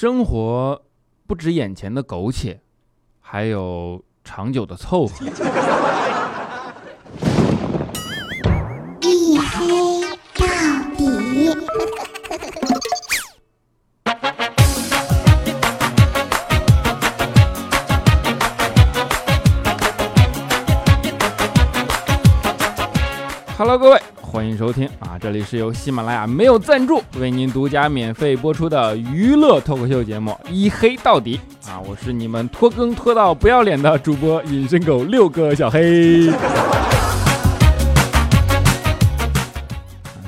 生活不止眼前的苟且，还有长久的凑合。一黑到底。Hello，各位，欢迎收听啊！这里是由喜马拉雅没有赞助为您独家免费播出的娱乐脱口秀节目《一黑到底》啊！我是你们拖更拖到不要脸的主播隐身狗六个小黑。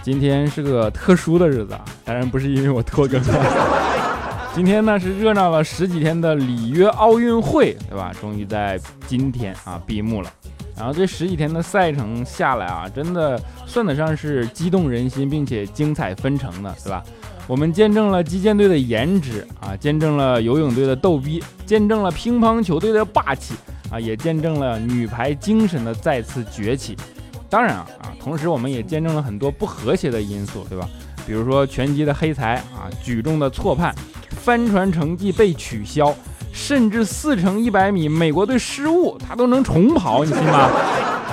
今天是个特殊的日子啊，当然不是因为我拖更。今天呢是热闹了十几天的里约奥运会，对吧？终于在今天啊闭幕了。然后这十几天的赛程下来啊，真的算得上是激动人心，并且精彩纷呈的，对吧？我们见证了击剑队的颜值啊，见证了游泳队的逗逼，见证了乒乓球队的霸气啊，也见证了女排精神的再次崛起。当然啊啊，同时我们也见证了很多不和谐的因素，对吧？比如说拳击的黑裁啊，举重的错判，帆船成绩被取消。甚至四乘一百米，美国队失误，他都能重跑，你信吗？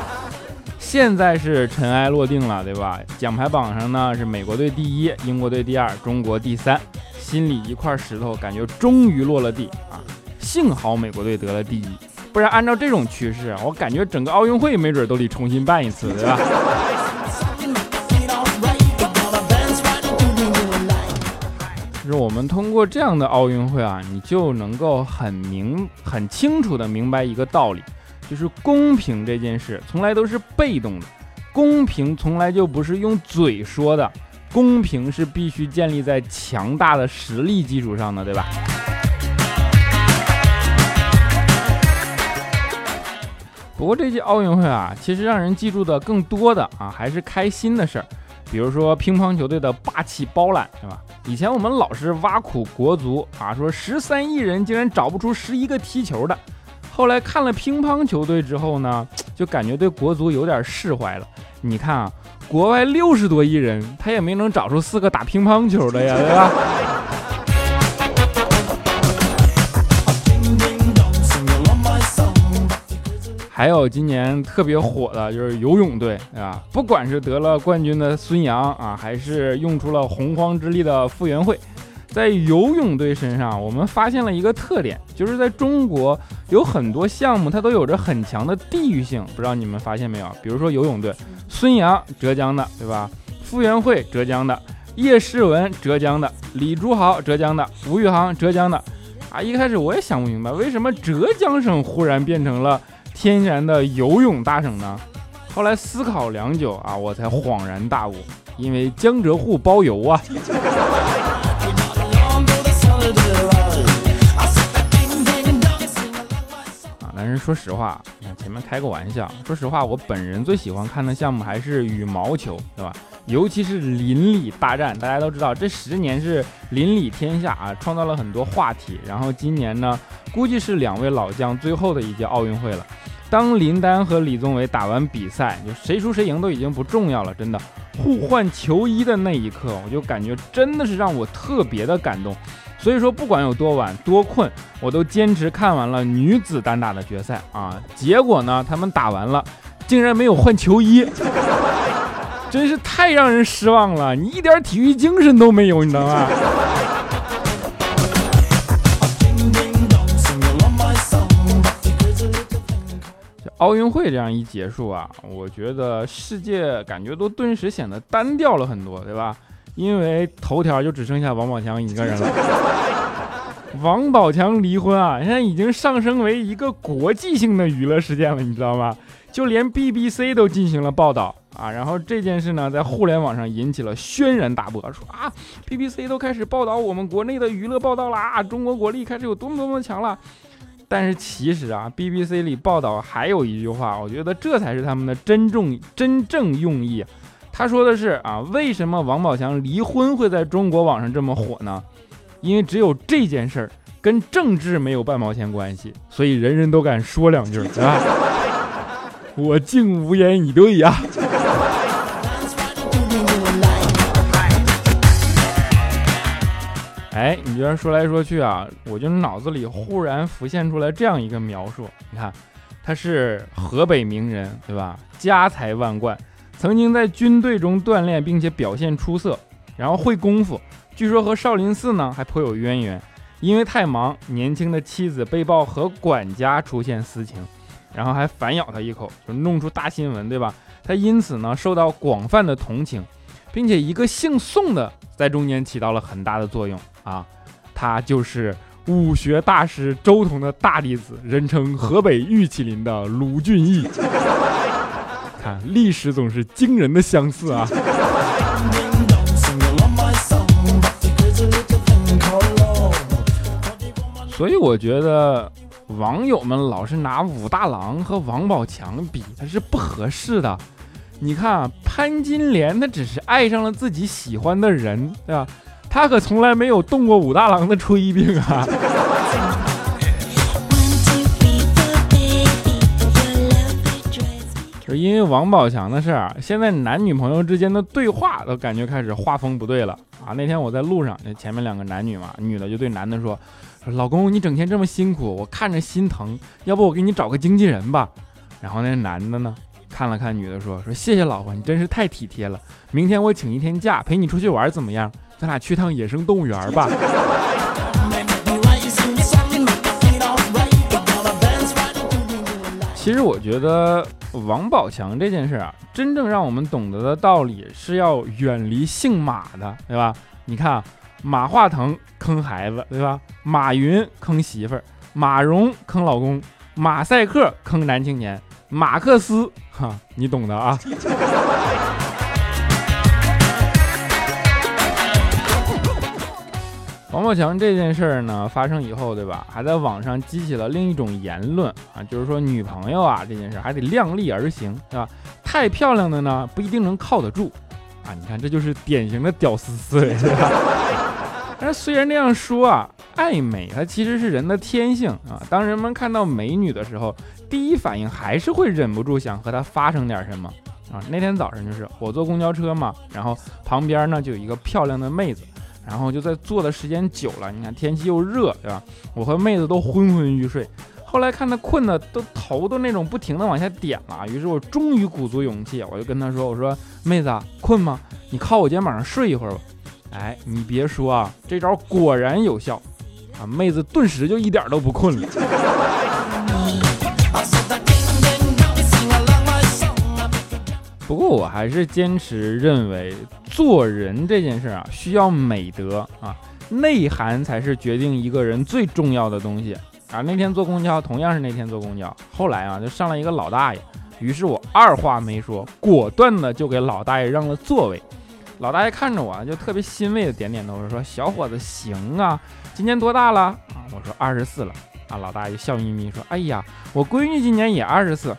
现在是尘埃落定了，对吧？奖牌榜上呢是美国队第一，英国队第二，中国第三，心里一块石头感觉终于落了地啊！幸好美国队得了第一，不然按照这种趋势，我感觉整个奥运会没准都得重新办一次，对吧？就是我们通过这样的奥运会啊，你就能够很明、很清楚的明白一个道理，就是公平这件事从来都是被动的，公平从来就不是用嘴说的，公平是必须建立在强大的实力基础上的，对吧？不过这届奥运会啊，其实让人记住的更多的啊，还是开心的事儿。比如说乒乓球队的霸气包揽，是吧？以前我们老是挖苦国足啊，说十三亿人竟然找不出十一个踢球的。后来看了乒乓球队之后呢，就感觉对国足有点释怀了。你看啊，国外六十多亿人，他也没能找出四个打乒乓球的呀，对吧？还有今年特别火的就是游泳队，对吧？不管是得了冠军的孙杨啊，还是用出了洪荒之力的傅园慧，在游泳队身上，我们发现了一个特点，就是在中国有很多项目它都有着很强的地域性，不知道你们发现没有？比如说游泳队，孙杨浙江的，对吧？傅园慧浙江的，叶诗文浙江的，李朱豪浙江的，吴宇航浙江的。啊，一开始我也想不明白，为什么浙江省忽然变成了。天然的游泳大省呢？后来思考良久啊，我才恍然大悟，因为江浙沪包邮啊。啊，但是说实话，前面开个玩笑。说实话，我本人最喜欢看的项目还是羽毛球，对吧？尤其是邻里大战，大家都知道，这十年是邻里天下啊，创造了很多话题。然后今年呢，估计是两位老将最后的一届奥运会了。当林丹和李宗伟打完比赛，就谁输谁赢都已经不重要了，真的。互换球衣的那一刻，我就感觉真的是让我特别的感动。所以说，不管有多晚多困，我都坚持看完了女子单打的决赛啊。结果呢，他们打完了，竟然没有换球衣，真是太让人失望了。你一点体育精神都没有，你知道吗？奥运会这样一结束啊，我觉得世界感觉都顿时显得单调了很多，对吧？因为头条就只剩下王宝强一个人了。王宝强离婚啊，现在已经上升为一个国际性的娱乐事件了，你知道吗？就连 BBC 都进行了报道啊。然后这件事呢，在互联网上引起了轩然大波，说啊，BBC 都开始报道我们国内的娱乐报道啦，中国国力开始有多么多么强了。但是其实啊，BBC 里报道还有一句话，我觉得这才是他们的真正真正用意。他说的是啊，为什么王宝强离婚会在中国网上这么火呢？因为只有这件事儿跟政治没有半毛钱关系，所以人人都敢说两句，啊？我竟无言以对呀。哎，你居然说来说去啊，我就脑子里忽然浮现出来这样一个描述，你看，他是河北名人，对吧？家财万贯，曾经在军队中锻炼，并且表现出色，然后会功夫，据说和少林寺呢还颇有渊源。因为太忙，年轻的妻子被曝和管家出现私情，然后还反咬他一口，就弄出大新闻，对吧？他因此呢受到广泛的同情，并且一个姓宋的在中间起到了很大的作用啊，他就是武学大师周彤的大弟子，人称河北玉麒麟的卢俊义。看历史总是惊人的相似啊。所以我觉得网友们老是拿武大郎和王宝强比，他是不合适的。你看啊，潘金莲她只是爱上了自己喜欢的人，对吧？她可从来没有动过武大郎的炊饼啊。就是因为王宝强的事儿，现在男女朋友之间的对话都感觉开始画风不对了啊！那天我在路上，那前面两个男女嘛，女的就对男的说。老公，你整天这么辛苦，我看着心疼。要不我给你找个经纪人吧？然后那男的呢，看了看女的，说：“说谢谢老婆，你真是太体贴了。明天我请一天假，陪你出去玩，怎么样？咱俩去趟野生动物园吧。”其实我觉得王宝强这件事啊，真正让我们懂得的道理是要远离姓马的，对吧？你看。马化腾坑孩子，对吧？马云坑媳妇儿，马蓉坑老公，马赛克坑男青年，马克思，哈，你懂的啊。王宝强这件事儿呢发生以后，对吧？还在网上激起了另一种言论啊，就是说女朋友啊这件事还得量力而行，对吧？太漂亮的呢不一定能靠得住啊。你看，这就是典型的屌丝思维，对吧？但是虽然那样说啊，爱美它其实是人的天性啊。当人们看到美女的时候，第一反应还是会忍不住想和她发生点什么啊。那天早上就是我坐公交车嘛，然后旁边呢就有一个漂亮的妹子，然后就在坐的时间久了，你看天气又热，对吧？我和妹子都昏昏欲睡，后来看她困的都头都那种不停的往下点了，于是我终于鼓足勇气，我就跟她说：“我说妹子困吗？你靠我肩膀上睡一会儿吧。”哎，你别说啊，这招果然有效啊！妹子顿时就一点都不困了。不过我还是坚持认为，做人这件事啊，需要美德啊，内涵才是决定一个人最重要的东西啊。那天坐公交，同样是那天坐公交，后来啊，就上来一个老大爷，于是我二话没说，果断的就给老大爷让了座位。老大爷看着我，就特别欣慰的点点头，说：“小伙子，行啊，今年多大了？”啊，我说：“二十四了。”啊，老大爷笑眯眯说：“哎呀，我闺女今年也二十四。”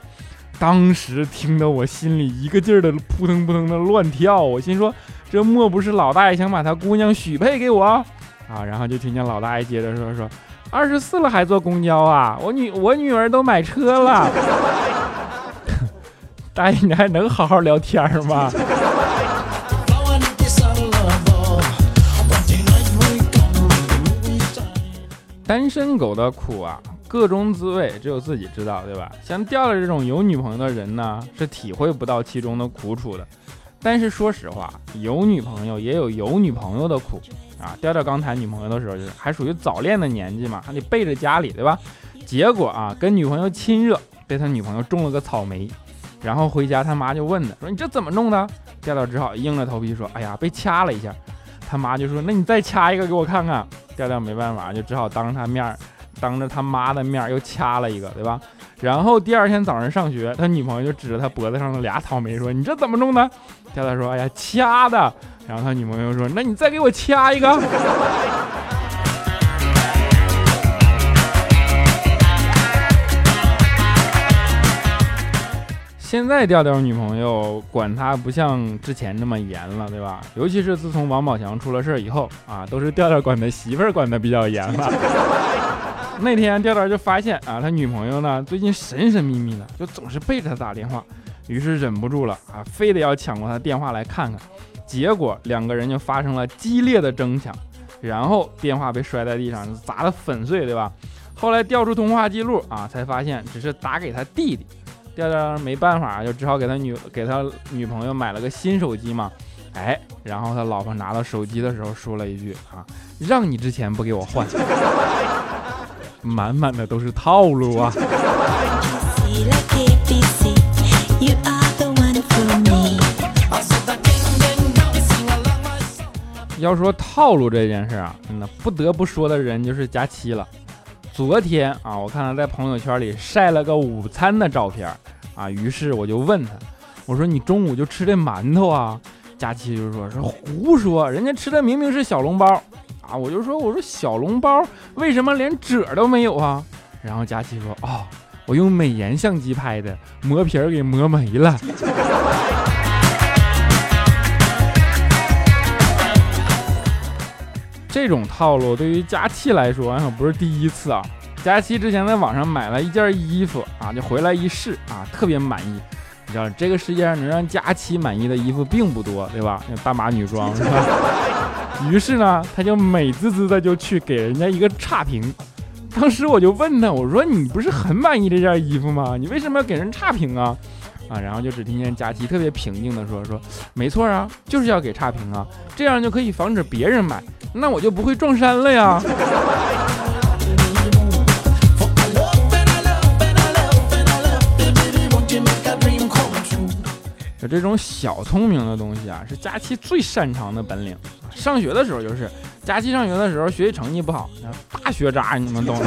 当时听得我心里一个劲儿的扑腾扑腾的乱跳，我心说：“这莫不是老大爷想把他姑娘许配给我？”啊，然后就听见老大爷接着说：“说二十四了还坐公交啊？我女我女儿都买车了。”大爷，你还能好好聊天吗？单身狗的苦啊，各种滋味只有自己知道，对吧？像调调这种有女朋友的人呢，是体会不到其中的苦楚的。但是说实话，有女朋友也有有女朋友的苦啊。调调刚谈女朋友的时候，就是还属于早恋的年纪嘛，还得背着家里，对吧？结果啊，跟女朋友亲热，被他女朋友种了个草莓，然后回家他妈就问他，说你这怎么弄的？调调只好硬着头皮说，哎呀，被掐了一下。他妈就说：“那你再掐一个给我看看。”调调没办法，就只好当着他面当着他妈的面又掐了一个，对吧？然后第二天早上上学，他女朋友就指着他脖子上的俩草莓说：“你这怎么弄的？”调调说：“哎呀，掐的。”然后他女朋友说：“那你再给我掐一个。”现在调调女朋友管他不像之前那么严了，对吧？尤其是自从王宝强出了事儿以后啊，都是调调管他媳妇儿管的比较严了。那天调调就发现啊，他女朋友呢最近神神秘秘的，就总是背着他打电话，于是忍不住了啊，非得要抢过他电话来看看。结果两个人就发生了激烈的争抢。然后电话被摔在地上，砸得粉碎，对吧？后来调出通话记录啊，才发现只是打给他弟弟。调调没办法，就只好给他女给他女朋友买了个新手机嘛。哎，然后他老婆拿到手机的时候说了一句啊：“让你之前不给我换。”满满的都是套路啊！要说套路这件事啊，那不得不说的人就是佳期了。昨天啊，我看他在朋友圈里晒了个午餐的照片啊，于是我就问他，我说你中午就吃这馒头啊？佳琪就说是胡说，人家吃的明明是小笼包啊！我就说我说小笼包为什么连褶都没有啊？然后佳琪说哦，我用美颜相机拍的，磨皮儿给磨没了。这种套路对于佳期来说可不是第一次啊！佳期之前在网上买了一件衣服啊，就回来一试啊，特别满意。你知道这个世界上能让佳期满意的衣服并不多，对吧？那大码女装是吧？于是呢，他就美滋滋的就去给人家一个差评。当时我就问他，我说你不是很满意这件衣服吗？你为什么要给人差评啊？啊，然后就只听见佳琪特别平静的说说，没错啊，就是要给差评啊，这样就可以防止别人买，那我就不会撞衫了呀。就这种小聪明的东西啊，是佳琪最擅长的本领。上学的时候就是，佳琪上学的时候学习成绩不好，大学渣，你们懂的。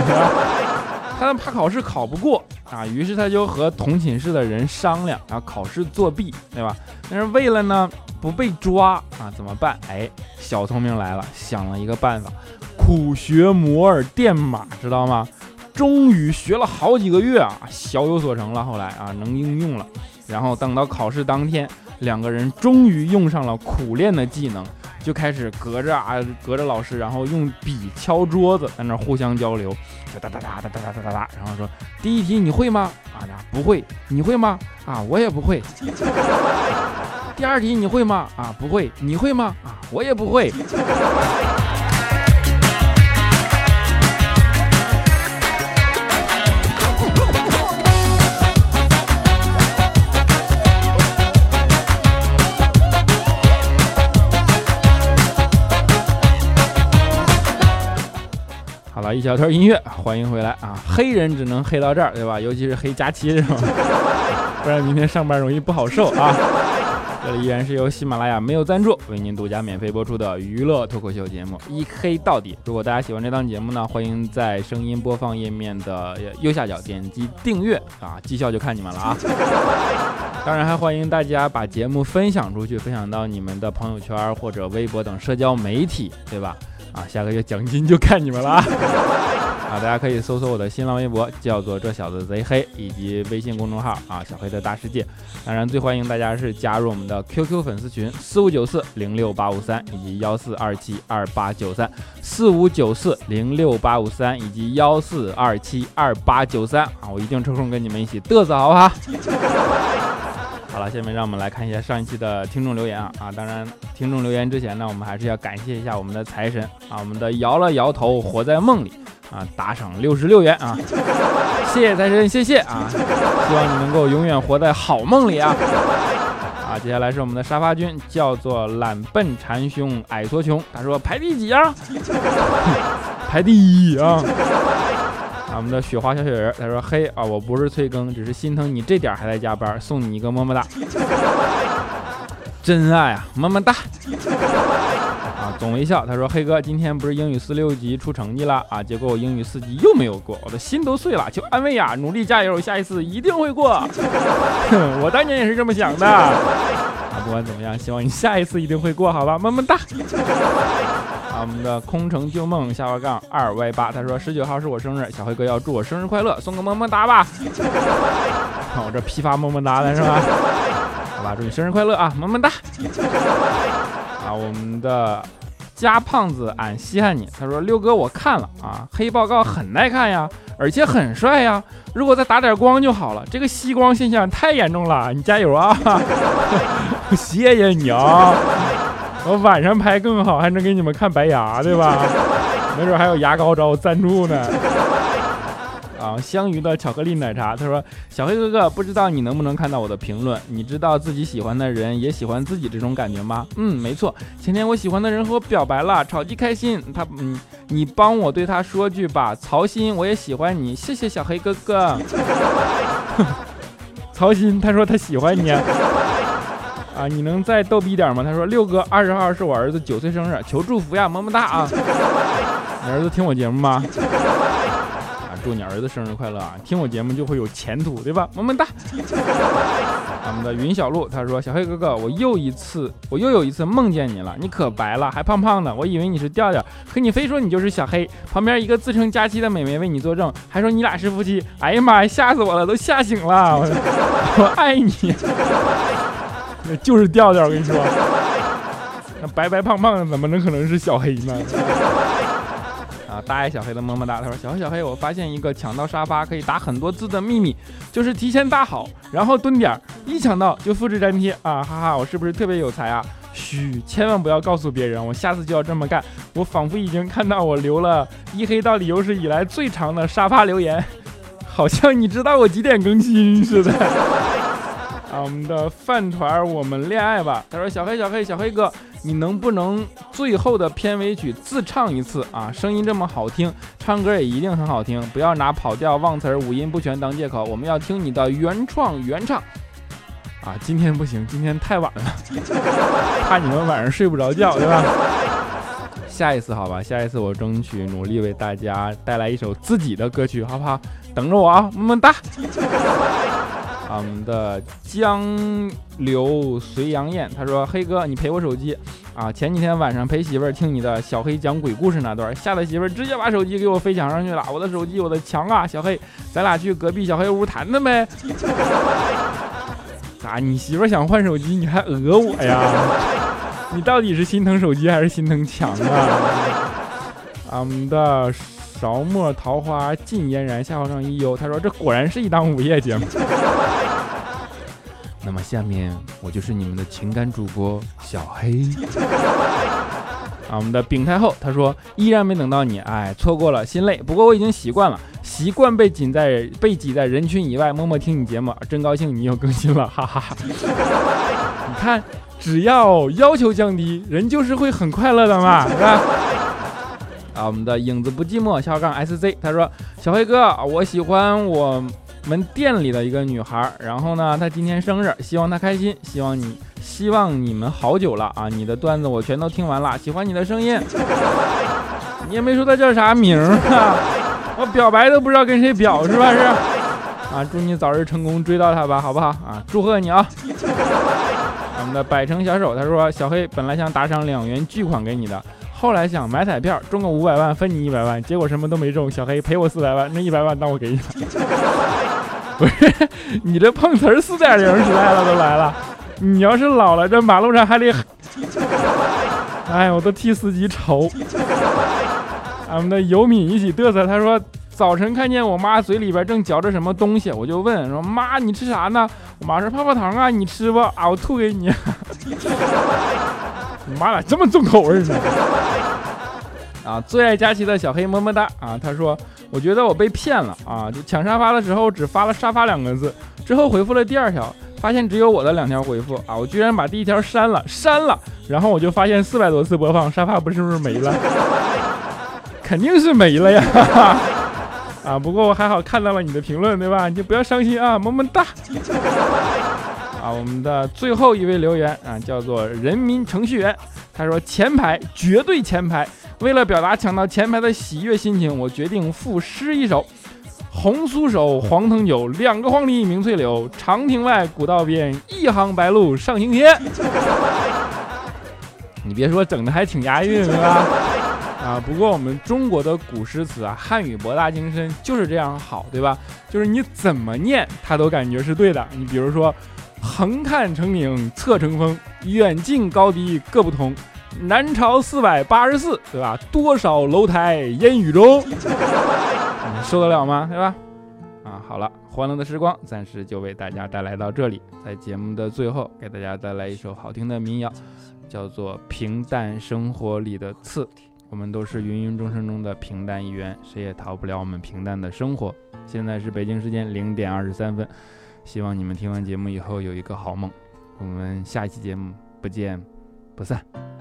他怕考试考不过啊，于是他就和同寝室的人商量，然后考试作弊，对吧？但是为了呢不被抓啊，怎么办？哎，小聪明来了，想了一个办法，苦学摩尔电码，知道吗？终于学了好几个月啊，小有所成了。后来啊，能应用了。然后等到考试当天，两个人终于用上了苦练的技能，就开始隔着啊隔着老师，然后用笔敲桌子，在那互相交流，哒哒哒哒哒哒哒哒哒，然后说第一题你会吗？啊，不会。你会吗？啊，我也不会。第二题你会吗？啊，不会。你会吗？啊，我也不会。一小段音乐，欢迎回来啊！黑人只能黑到这儿，对吧？尤其是黑佳期，是吧？不然明天上班容易不好受啊！这里依然是由喜马拉雅没有赞助为您独家免费播出的娱乐脱口秀节目《一黑到底》。如果大家喜欢这档节目呢，欢迎在声音播放页面的右下角点击订阅啊！绩效就看你们了啊！当然还欢迎大家把节目分享出去，分享到你们的朋友圈或者微博等社交媒体，对吧？啊，下个月奖金就看你们了啊！啊，大家可以搜索我的新浪微博，叫做这小子贼黑，以及微信公众号啊，小黑的大世界。当然，最欢迎大家是加入我们的 QQ 粉丝群四五九四零六八五三，以及幺四二七二八九三四五九四零六八五三，以及幺四二七二八九三啊，我一定抽空跟你们一起嘚瑟，好不好？好了，下面让我们来看一下上一期的听众留言啊啊！当然，听众留言之前呢，我们还是要感谢一下我们的财神啊，我们的摇了摇头活在梦里啊，打赏六十六元啊，谢谢财神，谢谢啊！希望你能够永远活在好梦里啊！啊，接下来是我们的沙发君，叫做懒笨馋凶矮矬穷，他说排第几啊？排第一啊！我们的雪花小雪人，他说：“嘿啊，我不是催更，只是心疼你这点还在加班，送你一个么么哒，真爱啊，么么哒。”啊，总微笑，他说：“黑哥，今天不是英语四六级出成绩了啊？结果我英语四级又没有过，我的心都碎了，求安慰呀，努力加油，下一次一定会过。我当年也是这么想的。啊，不管怎么样，希望你下一次一定会过，好吧，么么哒。”我们的空城旧梦下划杠二 y 八，他说十九号是我生日，小黑哥要祝我生日快乐，送个么么哒吧。看 我这批发么么哒的是吧？好吧，祝你生日快乐啊，么么哒。啊，我们的加胖子俺稀罕你，他说六哥我看了啊，黑报告很耐看呀，而且很帅呀，如果再打点光就好了，这个吸光现象太严重了，你加油啊！谢谢你啊。我晚上拍更好，还能给你们看白牙，对吧？没准还有牙膏找我赞助呢。啊，香芋的巧克力奶茶，他说：“小黑哥哥，不知道你能不能看到我的评论？你知道自己喜欢的人也喜欢自己这种感觉吗？”嗯，没错，前天我喜欢的人和我表白了，超级开心。他，嗯，你帮我对他说句吧，曹鑫，我也喜欢你，谢谢小黑哥哥。曹鑫，他说他喜欢你。啊，啊你能再逗逼点吗？他说六哥，二十号是我儿子九岁生日，求祝福呀，么么哒啊！你儿子听我节目吗？啊祝你儿子生日快乐啊！听我节目就会有前途，对吧？么么哒。我们的云小鹿他说：“小黑哥哥，我又一次，我又有一次梦见你了，你可白了，还胖胖的，我以为你是调调，可你非说你就是小黑。旁边一个自称佳期的美眉为你作证，还说你俩是夫妻。哎呀妈呀，吓死我了，都吓醒了。我 我爱你，就是调调。我跟你说，那白白胖胖的怎么能可能是小黑呢？”啊，大爱小黑的么么哒，他说：“小黑小黑，我发现一个抢到沙发可以打很多字的秘密，就是提前搭好，然后蹲点，一抢到就复制粘贴啊，哈哈，我是不是特别有才啊？嘘，千万不要告诉别人，我下次就要这么干。我仿佛已经看到我留了一黑到底有史以来最长的沙发留言，好像你知道我几点更新似的。”啊，我们的饭团，我们恋爱吧。他说：“小黑小黑小黑哥。”你能不能最后的片尾曲自唱一次啊？声音这么好听，唱歌也一定很好听。不要拿跑调、忘词儿、五音不全当借口。我们要听你的原创原唱啊！今天不行，今天太晚了，怕你们晚上睡不着觉，对吧？下一次好吧，下一次我争取努力为大家带来一首自己的歌曲，好不好？等着我啊，么么哒。我们的江流随杨艳，他说：“黑哥，你赔我手机啊！前几天晚上陪媳妇儿听你的小黑讲鬼故事那段，吓得媳妇儿直接把手机给我飞墙上去了。我的手机，我的墙啊！小黑，咱俩去隔壁小黑屋谈谈呗。咋？你媳妇儿想换手机，你还讹我呀？你到底是心疼手机还是心疼墙啊？我们的。”着墨桃花尽嫣然，夏侯尚一忧。他说：“这果然是一档午夜节目。” 那么下面我就是你们的情感主播小黑。啊，我们的丙太后他说：“依然没等到你，哎，错过了，心累。不过我已经习惯了，习惯被挤在被挤在人群以外，默默听你节目，真高兴你又更新了，哈哈哈。你看，只要要求降低，人就是会很快乐的嘛，是吧？”啊，我们的影子不寂寞，小杠 S Z，他说：“小黑哥，我喜欢我们店里的一个女孩，然后呢，她今天生日，希望她开心，希望你，希望你们好久了啊！你的段子我全都听完了，喜欢你的声音，你也没说她叫啥名啊？我表白都不知道跟谁表，是吧？是啊，祝你早日成功追到她吧，好不好啊？祝贺你啊！我们的百城小手，他说：小黑本来想打赏两元巨款给你的。”后来想买彩票中个五百万分你一百万，结果什么都没中。小黑赔我四百万，那一百万当我给你了。不是，你这碰瓷儿四点零时代了都来了。你要是老了，这马路上还得 哎，我都替司机愁。俺们的尤敏一起嘚瑟，他说早晨看见我妈嘴里边正嚼着什么东西，我就问说妈你吃啥呢？我妈说泡泡糖啊，你吃吧？啊，我吐给你。你 妈咋这么重口味呢？啊，最爱佳琪的小黑么么哒啊！他说，我觉得我被骗了啊！就抢沙发的时候只发了沙发两个字，之后回复了第二条，发现只有我的两条回复啊！我居然把第一条删了，删了，然后我就发现四百多次播放，沙发不是不是没了？肯定是没了呀！啊，不过我还好看到了你的评论，对吧？你就不要伤心啊，么么哒。啊，我们的最后一位留言啊，叫做人民程序员，他说前排绝对前排。为了表达抢到前排的喜悦心情，我决定赋诗一首：红酥手，黄藤酒，两个黄鹂鸣翠柳，长亭外，古道边，一行白鹭上青天。你别说，整的还挺押韵，是吧？啊，不过我们中国的古诗词啊，汉语博大精深，就是这样好，对吧？就是你怎么念，它都感觉是对的。你比如说。横看成岭侧成峰，远近高低各不同。南朝四百八十四，对吧？多少楼台烟雨中，你受得了吗？对吧？啊，好了，欢乐的时光暂时就为大家带来到这里。在节目的最后，给大家带来一首好听的民谣，叫做平淡生活里的刺。我们都是芸芸众生中的平淡一员，谁也逃不了我们平淡的生活。现在是北京时间零点二十三分，希望你们听完节目以后有一个好梦。我们下一期节目不见不散。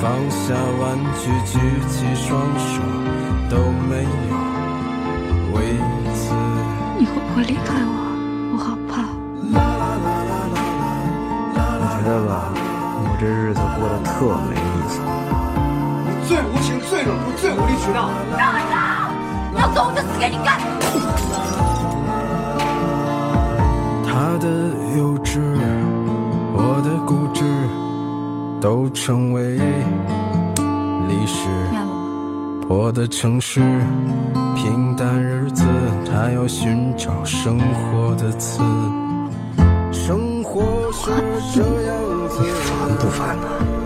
放下玩具，举起双手，都没有为此。你会不会离开我？我好怕。我觉得吧，我这日子过得特没意思。最无情、最冷酷、最无理取闹。要走我就死给你看！他的幼稚，我的固执，都成为历史。我？的城市，平淡日子，他要寻找生活的刺。生活是这样子，烦不烦呢？不